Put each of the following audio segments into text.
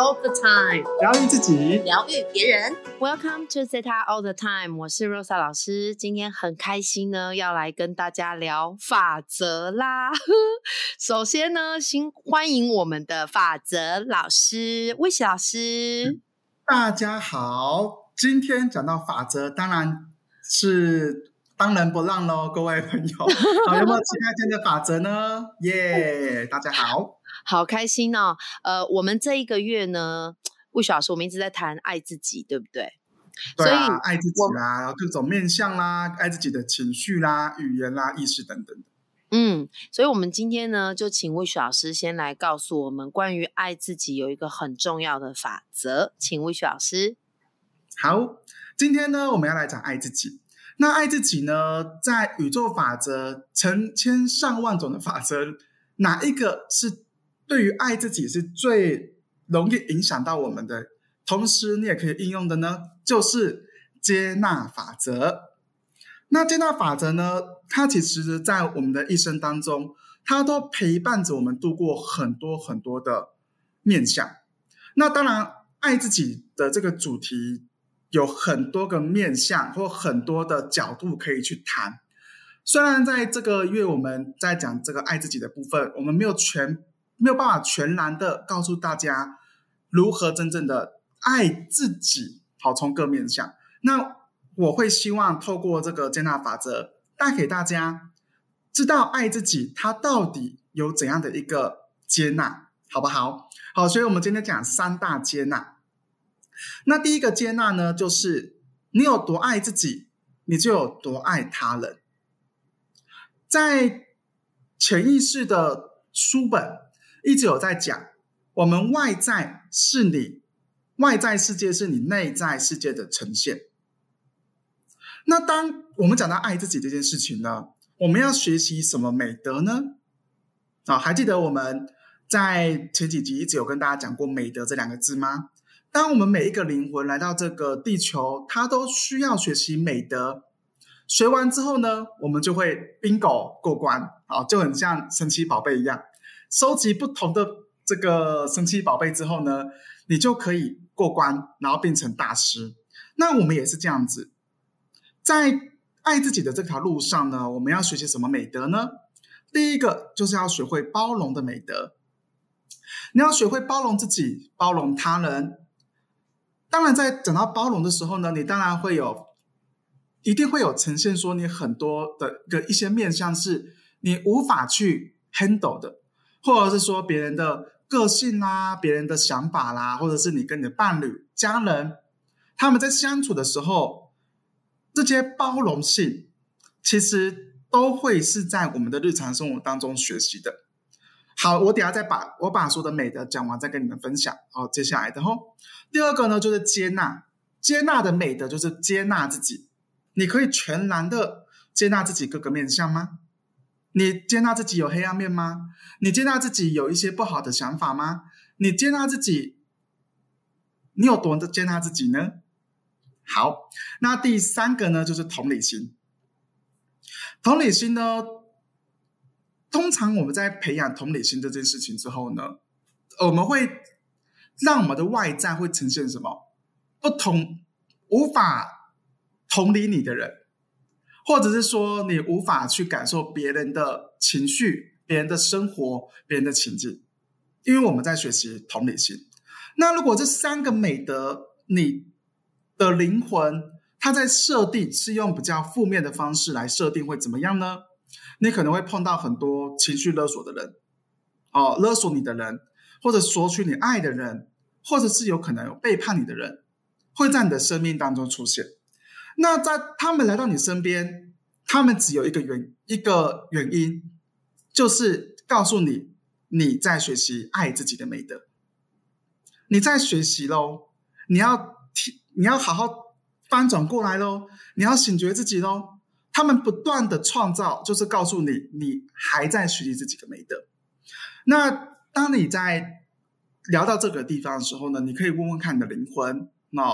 all the time，疗愈自己，疗愈别人。Welcome to Zeta All the Time，我是 Rosa 老师。今天很开心呢，要来跟大家聊法则啦。首先呢，先欢迎我们的法则老师魏喜老师。大家好，今天讲到法则，当然是当仁不让喽，各位朋友。好，有没有其他天的法则呢？耶、大家好。好开心哦！呃，我们这一个月呢，魏喜老师，我们一直在谈爱自己，对不对？对啊所以，爱自己啦，然后各种面相啦，爱自己的情绪啦、语言啦、意识等等的。嗯，所以我们今天呢，就请魏雪老师先来告诉我们关于爱自己有一个很重要的法则，请魏雪老师。好，今天呢，我们要来讲爱自己。那爱自己呢，在宇宙法则成千上万种的法则，哪一个是对于爱自己是最容易影响到我们的？同时，你也可以应用的呢，就是接纳法则。那接纳法则呢，它其实在我们的一生当中，它都陪伴着我们度过很多很多的面相。那当然，爱自己的这个主题有很多个面相或很多的角度可以去谈。虽然在这个月我们在讲这个爱自己的部分，我们没有全没有办法全然的告诉大家如何真正的爱自己，好从各面向。那我会希望透过这个接纳法则，带给大家知道爱自己它到底有怎样的一个接纳，好不好？好，所以我们今天讲三大接纳。那第一个接纳呢，就是你有多爱自己，你就有多爱他人。在潜意识的书本一直有在讲，我们外在是你外在世界是你内在世界的呈现。那当我们讲到爱自己这件事情呢，我们要学习什么美德呢？啊，还记得我们在前几集一直有跟大家讲过“美德”这两个字吗？当我们每一个灵魂来到这个地球，它都需要学习美德。学完之后呢，我们就会 bingo 过关，啊，就很像神奇宝贝一样，收集不同的这个神奇宝贝之后呢，你就可以过关，然后变成大师。那我们也是这样子，在爱自己的这条路上呢，我们要学习什么美德呢？第一个就是要学会包容的美德，你要学会包容自己，包容他人。当然，在讲到包容的时候呢，你当然会有，一定会有呈现说你很多的的一些面向是你无法去 handle 的，或者是说别人的个性啦、别人的想法啦，或者是你跟你的伴侣、家人，他们在相处的时候，这些包容性其实都会是在我们的日常生活当中学习的。好，我等下再把我把所有的美德讲完，再跟你们分享。好，接下来的吼，第二个呢就是接纳，接纳的美德就是接纳自己。你可以全然的接纳自己各个面向吗？你接纳自己有黑暗面吗？你接纳自己有一些不好的想法吗？你接纳自己，你有多的接纳自己呢？好，那第三个呢就是同理心。同理心呢？通常我们在培养同理心这件事情之后呢，我们会让我们的外在会呈现什么？不同无法同理你的人，或者是说你无法去感受别人的情绪、别人的生活、别人的情境，因为我们在学习同理心。那如果这三个美德，你的灵魂它在设定是用比较负面的方式来设定，会怎么样呢？你可能会碰到很多情绪勒索的人，哦，勒索你的人，或者索取你爱的人，或者是有可能有背叛你的人，会在你的生命当中出现。那在他们来到你身边，他们只有一个原一个原因，就是告诉你你在学习爱自己的美德，你在学习喽，你要，你要好好翻转过来喽，你要醒觉自己喽。他们不断的创造，就是告诉你，你还在学习自己的美德。那当你在聊到这个地方的时候呢，你可以问问看你的灵魂。那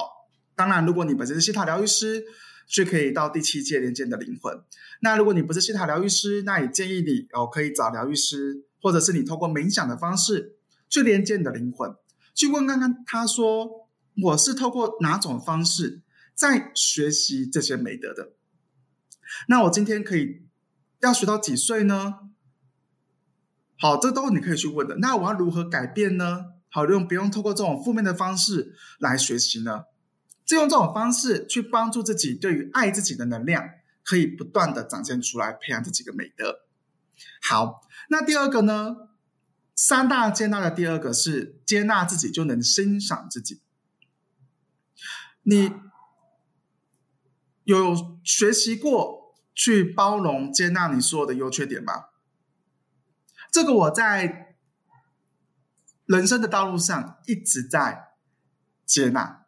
当然，如果你本身是西塔疗愈师，就可以到第七届连接你的灵魂。那如果你不是西塔疗愈师，那也建议你哦，可以找疗愈师，或者是你透过冥想的方式去连接你的灵魂。去问看看他说我是透过哪种方式在学习这些美德的？那我今天可以要学到几岁呢？好，这都你可以去问的。那我要如何改变呢？好，用不用透过这种负面的方式来学习呢？就用这种方式去帮助自己，对于爱自己的能量可以不断的展现出来，培养这几个美德。好，那第二个呢？三大接纳的第二个是接纳自己，就能欣赏自己。你有学习过去包容、接纳你所有的优缺点吗？这个我在人生的道路上一直在接纳。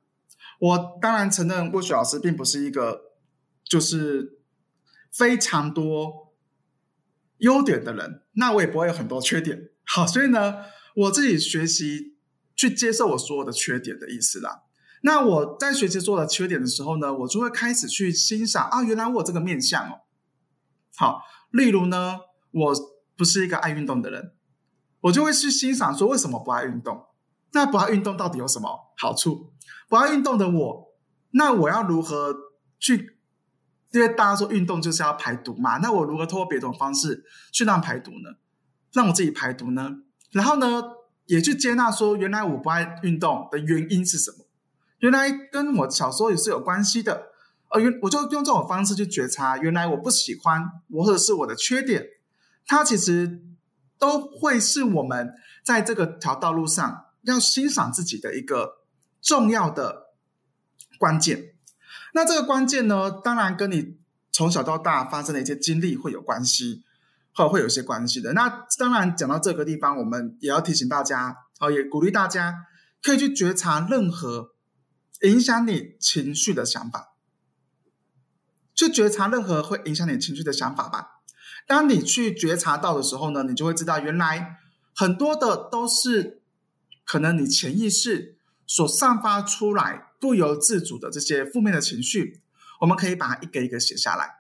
我当然承认，郭雪老师并不是一个就是非常多优点的人，那我也不会有很多缺点。好，所以呢，我自己学习去接受我所有的缺点的意思啦。那我在学习做的缺点的时候呢，我就会开始去欣赏啊，原来我这个面相哦。好，例如呢，我不是一个爱运动的人，我就会去欣赏说为什么不爱运动？那不爱运动到底有什么好处？不爱运动的我，那我要如何去？因为大家说运动就是要排毒嘛，那我如何通过别种方式去让排毒呢？让我自己排毒呢？然后呢，也去接纳说，原来我不爱运动的原因是什么？原来跟我小时候也是有关系的。呃，原我就用这种方式去觉察，原来我不喜欢我或者是我的缺点，它其实都会是我们在这个条道路上要欣赏自己的一个。重要的关键，那这个关键呢，当然跟你从小到大发生的一些经历会有关系，或会有一些关系的。那当然讲到这个地方，我们也要提醒大家，哦，也鼓励大家可以去觉察任何影响你情绪的想法，去觉察任何会影响你情绪的想法吧。当你去觉察到的时候呢，你就会知道，原来很多的都是可能你潜意识。所散发出来不由自主的这些负面的情绪，我们可以把它一个一个写下来。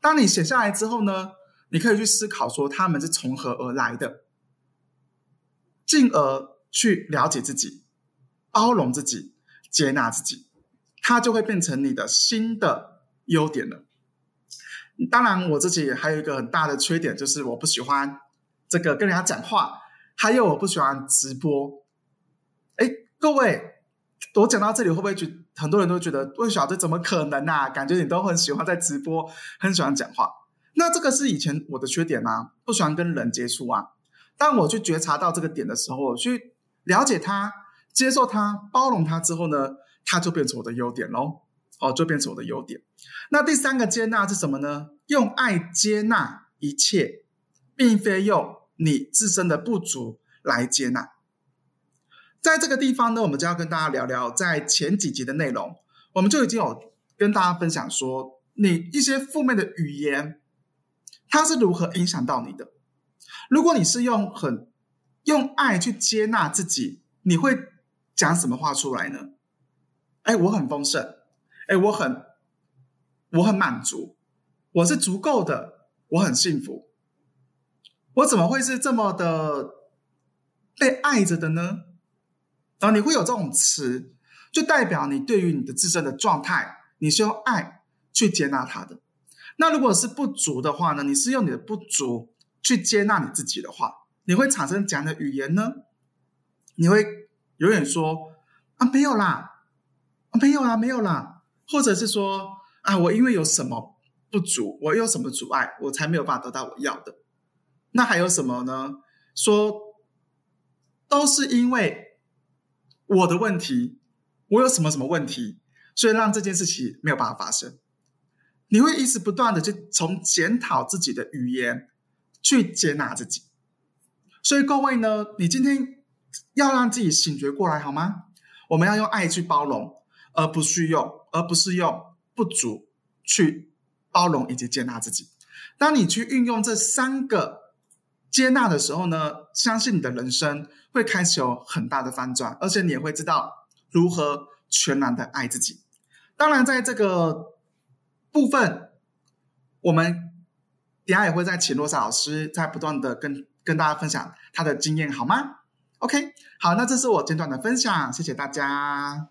当你写下来之后呢，你可以去思考说他们是从何而来的，进而去了解自己、包容自己、接纳自己，它就会变成你的新的优点了。当然，我自己还有一个很大的缺点，就是我不喜欢这个跟人家讲话，还有我不喜欢直播。各位，我讲到这里，会不会觉很多人都觉得魏小这怎么可能啊？感觉你都很喜欢在直播，很喜欢讲话。那这个是以前我的缺点吗？不喜欢跟人接触啊。当我去觉察到这个点的时候，我去了解它、接受它、包容它之后呢，它就变成我的优点喽。哦，就变成我的优点。那第三个接纳是什么呢？用爱接纳一切，并非用你自身的不足来接纳。在这个地方呢，我们就要跟大家聊聊，在前几集的内容，我们就已经有跟大家分享说，你一些负面的语言，它是如何影响到你的。如果你是用很用爱去接纳自己，你会讲什么话出来呢？哎，我很丰盛，哎，我很我很满足，我是足够的，我很幸福，我怎么会是这么的被爱着的呢？然后你会有这种词，就代表你对于你的自身的状态，你是用爱去接纳它的。那如果是不足的话呢？你是用你的不足去接纳你自己的话，你会产生怎样的语言呢？你会永远说啊没有啦，没有啦，没有啦，或者是说啊我因为有什么不足，我有什么阻碍，我才没有办法得到我要的。那还有什么呢？说都是因为。我的问题，我有什么什么问题，所以让这件事情没有办法发生。你会一直不断的去从检讨自己的语言，去接纳自己。所以各位呢，你今天要让自己醒觉过来好吗？我们要用爱去包容，而不是用而不是用不足去包容以及接纳自己。当你去运用这三个。接纳的时候呢，相信你的人生会开始有很大的翻转，而且你也会知道如何全然的爱自己。当然，在这个部分，我们等下也会再请洛萨老师，在不断的跟跟大家分享他的经验，好吗？OK，好，那这是我简短的分享，谢谢大家。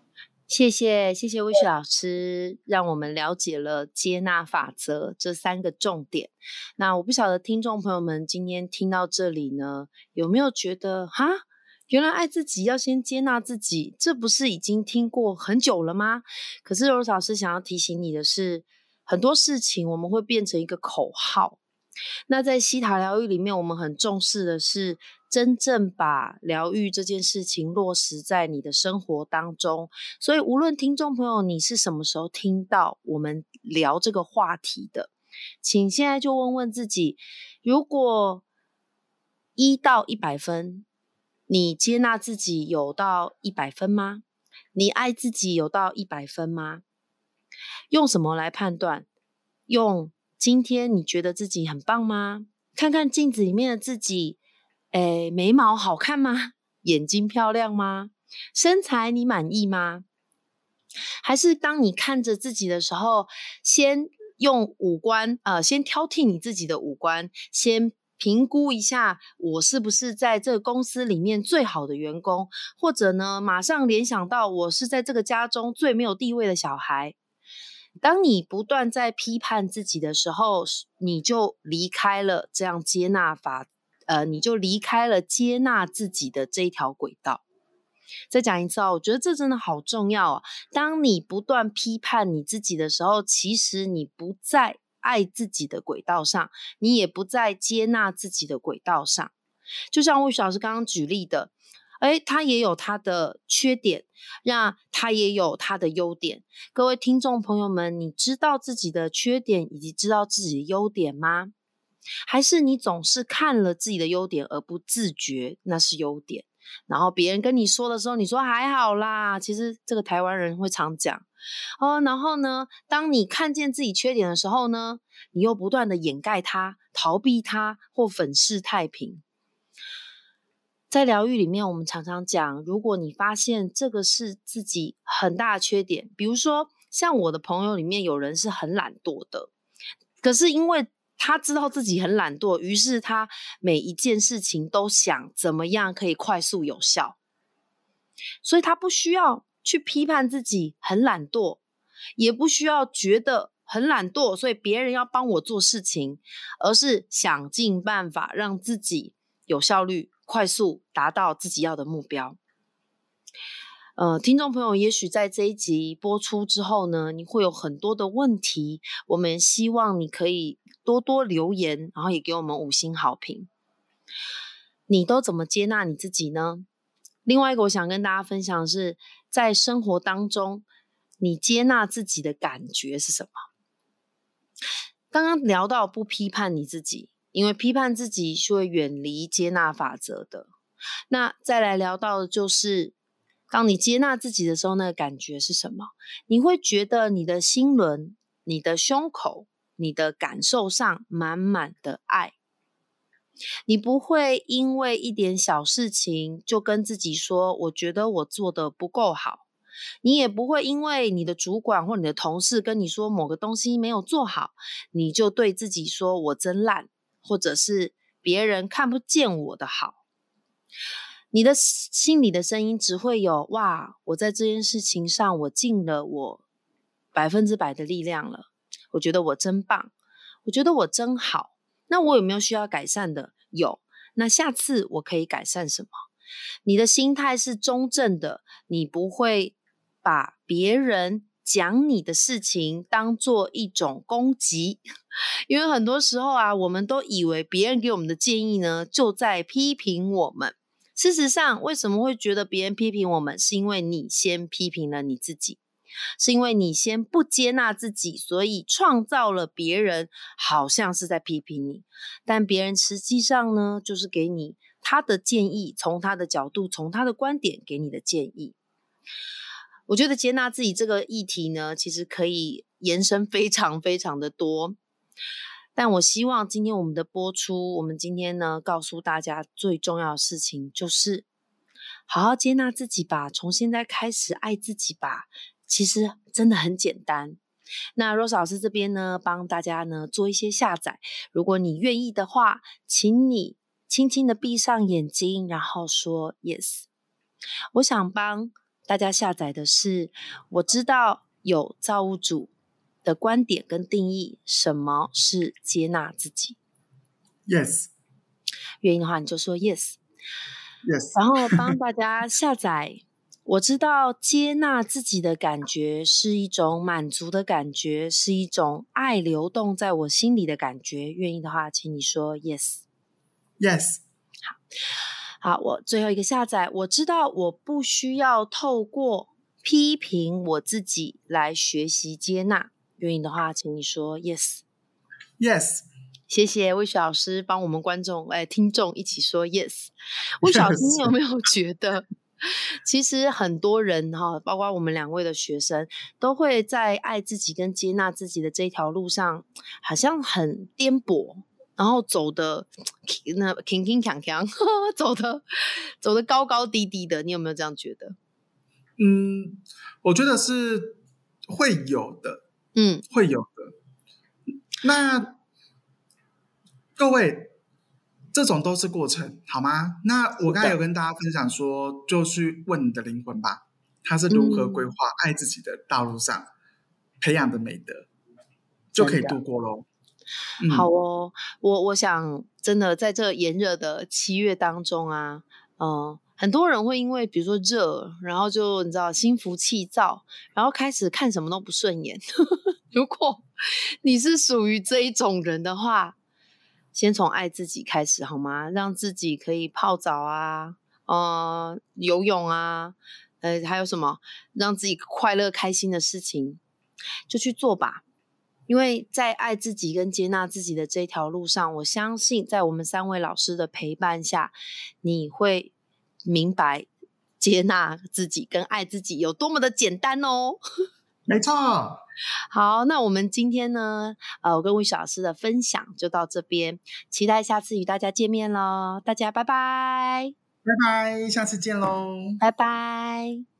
谢谢谢谢魏雪老师，让我们了解了接纳法则这三个重点。那我不晓得听众朋友们今天听到这里呢，有没有觉得哈，原来爱自己要先接纳自己，这不是已经听过很久了吗？可是罗老师想要提醒你的是，很多事情我们会变成一个口号。那在西塔疗愈里面，我们很重视的是。真正把疗愈这件事情落实在你的生活当中，所以无论听众朋友你是什么时候听到我们聊这个话题的，请现在就问问自己：如果一到一百分，你接纳自己有到一百分吗？你爱自己有到一百分吗？用什么来判断？用今天你觉得自己很棒吗？看看镜子里面的自己。哎，眉毛好看吗？眼睛漂亮吗？身材你满意吗？还是当你看着自己的时候，先用五官，呃，先挑剔你自己的五官，先评估一下我是不是在这个公司里面最好的员工，或者呢，马上联想到我是在这个家中最没有地位的小孩。当你不断在批判自己的时候，你就离开了这样接纳法。呃，你就离开了接纳自己的这一条轨道。再讲一次哦，我觉得这真的好重要哦。当你不断批判你自己的时候，其实你不在爱自己的轨道上，你也不在接纳自己的轨道上。就像魏老师刚刚举例的，哎，他也有他的缺点，那他也有他的优点。各位听众朋友们，你知道自己的缺点以及知道自己的优点吗？还是你总是看了自己的优点而不自觉那是优点，然后别人跟你说的时候，你说还好啦。其实这个台湾人会常讲哦。然后呢，当你看见自己缺点的时候呢，你又不断的掩盖它、逃避它或粉饰太平。在疗愈里面，我们常常讲，如果你发现这个是自己很大的缺点，比如说像我的朋友里面有人是很懒惰的，可是因为他知道自己很懒惰，于是他每一件事情都想怎么样可以快速有效，所以他不需要去批判自己很懒惰，也不需要觉得很懒惰，所以别人要帮我做事情，而是想尽办法让自己有效率、快速达到自己要的目标。呃，听众朋友，也许在这一集播出之后呢，你会有很多的问题，我们希望你可以多多留言，然后也给我们五星好评。你都怎么接纳你自己呢？另外一个，我想跟大家分享的是，在生活当中，你接纳自己的感觉是什么？刚刚聊到不批判你自己，因为批判自己是会远离接纳法则的。那再来聊到的就是。当你接纳自己的时候，那个感觉是什么？你会觉得你的心轮、你的胸口、你的感受上满满的爱。你不会因为一点小事情就跟自己说：“我觉得我做的不够好。”你也不会因为你的主管或你的同事跟你说某个东西没有做好，你就对自己说：“我真烂。”或者是别人看不见我的好。你的心里的声音只会有哇！我在这件事情上，我尽了我百分之百的力量了。我觉得我真棒，我觉得我真好。那我有没有需要改善的？有。那下次我可以改善什么？你的心态是中正的，你不会把别人讲你的事情当做一种攻击，因为很多时候啊，我们都以为别人给我们的建议呢，就在批评我们。事实上，为什么会觉得别人批评我们？是因为你先批评了你自己，是因为你先不接纳自己，所以创造了别人好像是在批评你，但别人实际上呢，就是给你他的建议，从他的角度，从他的观点给你的建议。我觉得接纳自己这个议题呢，其实可以延伸非常非常的多。但我希望今天我们的播出，我们今天呢告诉大家最重要的事情就是，好好接纳自己吧，从现在开始爱自己吧。其实真的很简单。那 Rose 老师这边呢，帮大家呢做一些下载。如果你愿意的话，请你轻轻的闭上眼睛，然后说 yes。我想帮大家下载的是，我知道有造物主的观点跟定义，什么是接纳自己。Yes，愿意的话，你就说 yes。Yes，然后帮大家下载。我知道接纳自己的感觉是一种满足的感觉，是一种爱流动在我心里的感觉。愿意的话，请你说 yes。Yes，好，我最后一个下载。我知道我不需要透过批评我自己来学习接纳。愿意的话，请你说 yes。Yes，谢谢魏雪老师帮我们观众哎听众一起说 yes。魏雪老师，你有没有觉得，其实很多人哈，包括我们两位的学生，都会在爱自己跟接纳自己的这条路上，好像很颠簸，然后走的那铿铿锵锵，走的走的高高低低的，你有没有这样觉得？嗯，我觉得是会有的，嗯会有的。那各位，这种都是过程，好吗？那我刚才有跟大家分享说，就去问你的灵魂吧，他是如何规划爱自己的道路上、培养的美德，就可以度过喽。嗯、好哦，我我想真的在这炎热的七月当中啊，嗯、很多人会因为比如说热，然后就你知道心浮气躁，然后开始看什么都不顺眼。如果你是属于这一种人的话，先从爱自己开始好吗？让自己可以泡澡啊，呃，游泳啊，呃，还有什么让自己快乐开心的事情，就去做吧。因为在爱自己跟接纳自己的这条路上，我相信在我们三位老师的陪伴下，你会明白接纳自己跟爱自己有多么的简单哦。没错，好，那我们今天呢，呃，我跟魏小老师的分享就到这边，期待下次与大家见面喽，大家拜拜，拜拜，下次见喽。拜拜。